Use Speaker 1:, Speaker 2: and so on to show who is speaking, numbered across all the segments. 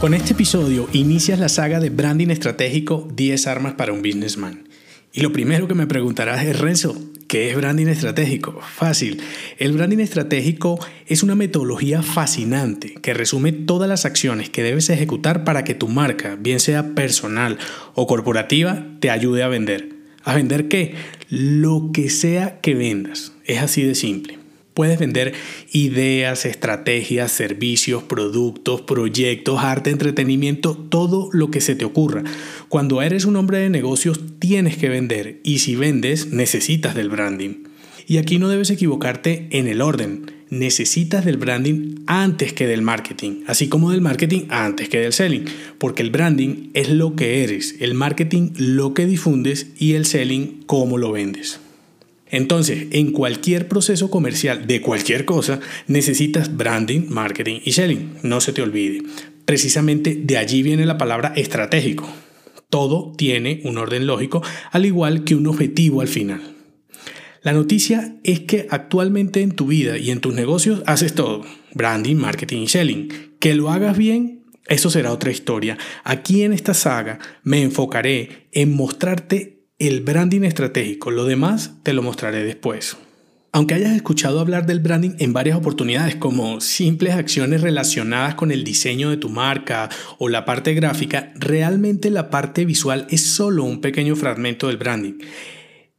Speaker 1: Con este episodio inicias la saga de branding estratégico 10 armas para un businessman. Y lo primero que me preguntarás es, Renzo, ¿qué es branding estratégico? Fácil. El branding estratégico es una metodología fascinante que resume todas las acciones que debes ejecutar para que tu marca, bien sea personal o corporativa, te ayude a vender. ¿A vender qué? Lo que sea que vendas. Es así de simple. Puedes vender ideas, estrategias, servicios, productos, proyectos, arte, entretenimiento, todo lo que se te ocurra. Cuando eres un hombre de negocios tienes que vender y si vendes necesitas del branding. Y aquí no debes equivocarte en el orden. Necesitas del branding antes que del marketing, así como del marketing antes que del selling, porque el branding es lo que eres, el marketing lo que difundes y el selling cómo lo vendes. Entonces, en cualquier proceso comercial de cualquier cosa, necesitas branding, marketing y selling. No se te olvide. Precisamente de allí viene la palabra estratégico. Todo tiene un orden lógico, al igual que un objetivo al final. La noticia es que actualmente en tu vida y en tus negocios haces todo. Branding, marketing y selling. Que lo hagas bien, eso será otra historia. Aquí en esta saga me enfocaré en mostrarte el branding estratégico. Lo demás te lo mostraré después. Aunque hayas escuchado hablar del branding en varias oportunidades como simples acciones relacionadas con el diseño de tu marca o la parte gráfica, realmente la parte visual es solo un pequeño fragmento del branding.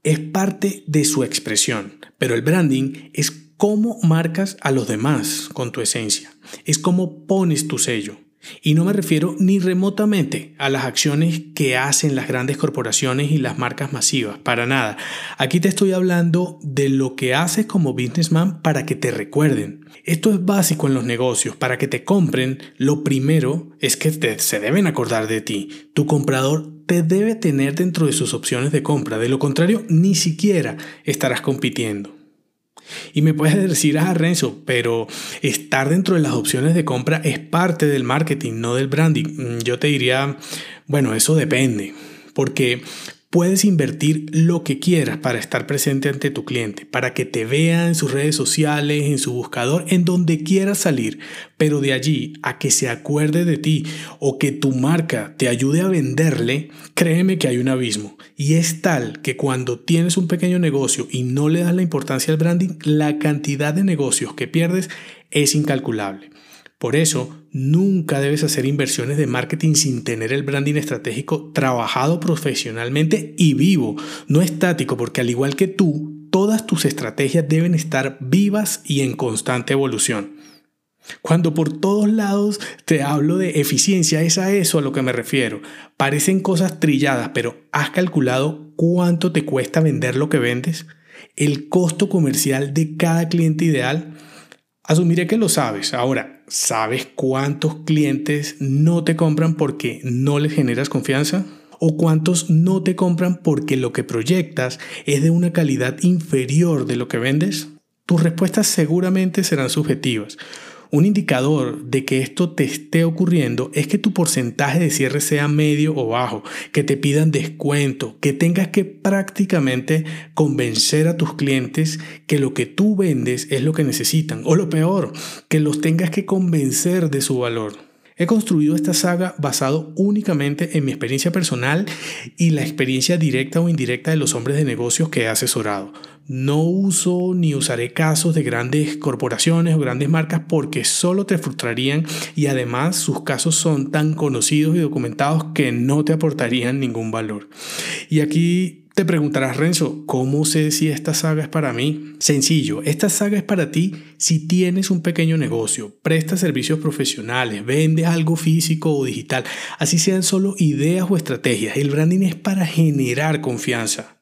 Speaker 1: Es parte de su expresión, pero el branding es cómo marcas a los demás con tu esencia, es cómo pones tu sello. Y no me refiero ni remotamente a las acciones que hacen las grandes corporaciones y las marcas masivas, para nada. Aquí te estoy hablando de lo que haces como businessman para que te recuerden. Esto es básico en los negocios. Para que te compren, lo primero es que se deben acordar de ti. Tu comprador te debe tener dentro de sus opciones de compra. De lo contrario, ni siquiera estarás compitiendo. Y me puedes decir, ah, Renzo, pero estar dentro de las opciones de compra es parte del marketing, no del branding. Mm, yo te diría, bueno, eso depende, porque Puedes invertir lo que quieras para estar presente ante tu cliente, para que te vea en sus redes sociales, en su buscador, en donde quieras salir, pero de allí a que se acuerde de ti o que tu marca te ayude a venderle, créeme que hay un abismo. Y es tal que cuando tienes un pequeño negocio y no le das la importancia al branding, la cantidad de negocios que pierdes es incalculable. Por eso, nunca debes hacer inversiones de marketing sin tener el branding estratégico trabajado profesionalmente y vivo, no estático, porque al igual que tú, todas tus estrategias deben estar vivas y en constante evolución. Cuando por todos lados te hablo de eficiencia, es a eso a lo que me refiero. Parecen cosas trilladas, pero ¿has calculado cuánto te cuesta vender lo que vendes? ¿El costo comercial de cada cliente ideal? Asumiré que lo sabes. Ahora, ¿sabes cuántos clientes no te compran porque no les generas confianza? ¿O cuántos no te compran porque lo que proyectas es de una calidad inferior de lo que vendes? Tus respuestas seguramente serán subjetivas. Un indicador de que esto te esté ocurriendo es que tu porcentaje de cierre sea medio o bajo, que te pidan descuento, que tengas que prácticamente convencer a tus clientes que lo que tú vendes es lo que necesitan, o lo peor, que los tengas que convencer de su valor. He construido esta saga basado únicamente en mi experiencia personal y la experiencia directa o indirecta de los hombres de negocios que he asesorado. No uso ni usaré casos de grandes corporaciones o grandes marcas porque solo te frustrarían y además sus casos son tan conocidos y documentados que no te aportarían ningún valor. Y aquí te preguntarás, Renzo, ¿cómo sé si esta saga es para mí? Sencillo, esta saga es para ti si tienes un pequeño negocio, prestas servicios profesionales, vendes algo físico o digital, así sean solo ideas o estrategias. El branding es para generar confianza.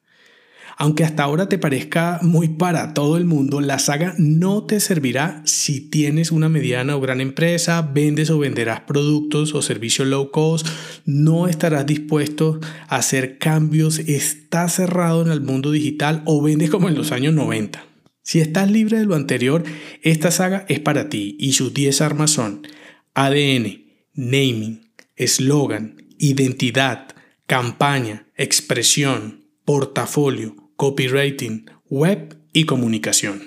Speaker 1: Aunque hasta ahora te parezca muy para todo el mundo, la saga no te servirá si tienes una mediana o gran empresa, vendes o venderás productos o servicios low cost, no estarás dispuesto a hacer cambios, estás cerrado en el mundo digital o vendes como en los años 90. Si estás libre de lo anterior, esta saga es para ti y sus 10 armas son ADN, naming, eslogan, identidad, campaña, expresión, portafolio, copywriting, web y comunicación.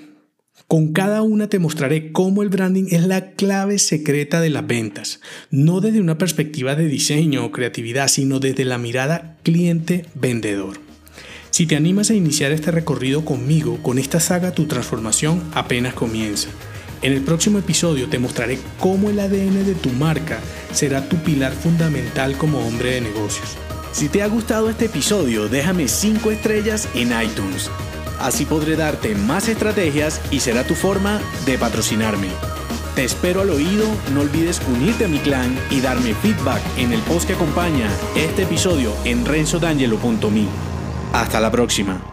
Speaker 1: Con cada una te mostraré cómo el branding es la clave secreta de las ventas, no desde una perspectiva de diseño o creatividad, sino desde la mirada cliente-vendedor. Si te animas a iniciar este recorrido conmigo, con esta saga tu transformación apenas comienza. En el próximo episodio te mostraré cómo el ADN de tu marca será tu pilar fundamental como hombre de negocios. Si te ha gustado este episodio, déjame 5 estrellas en iTunes. Así podré darte más estrategias y será tu forma de patrocinarme. Te espero al oído, no olvides unirte a mi clan y darme feedback en el post que acompaña este episodio en renzodangelo.me. Hasta la próxima.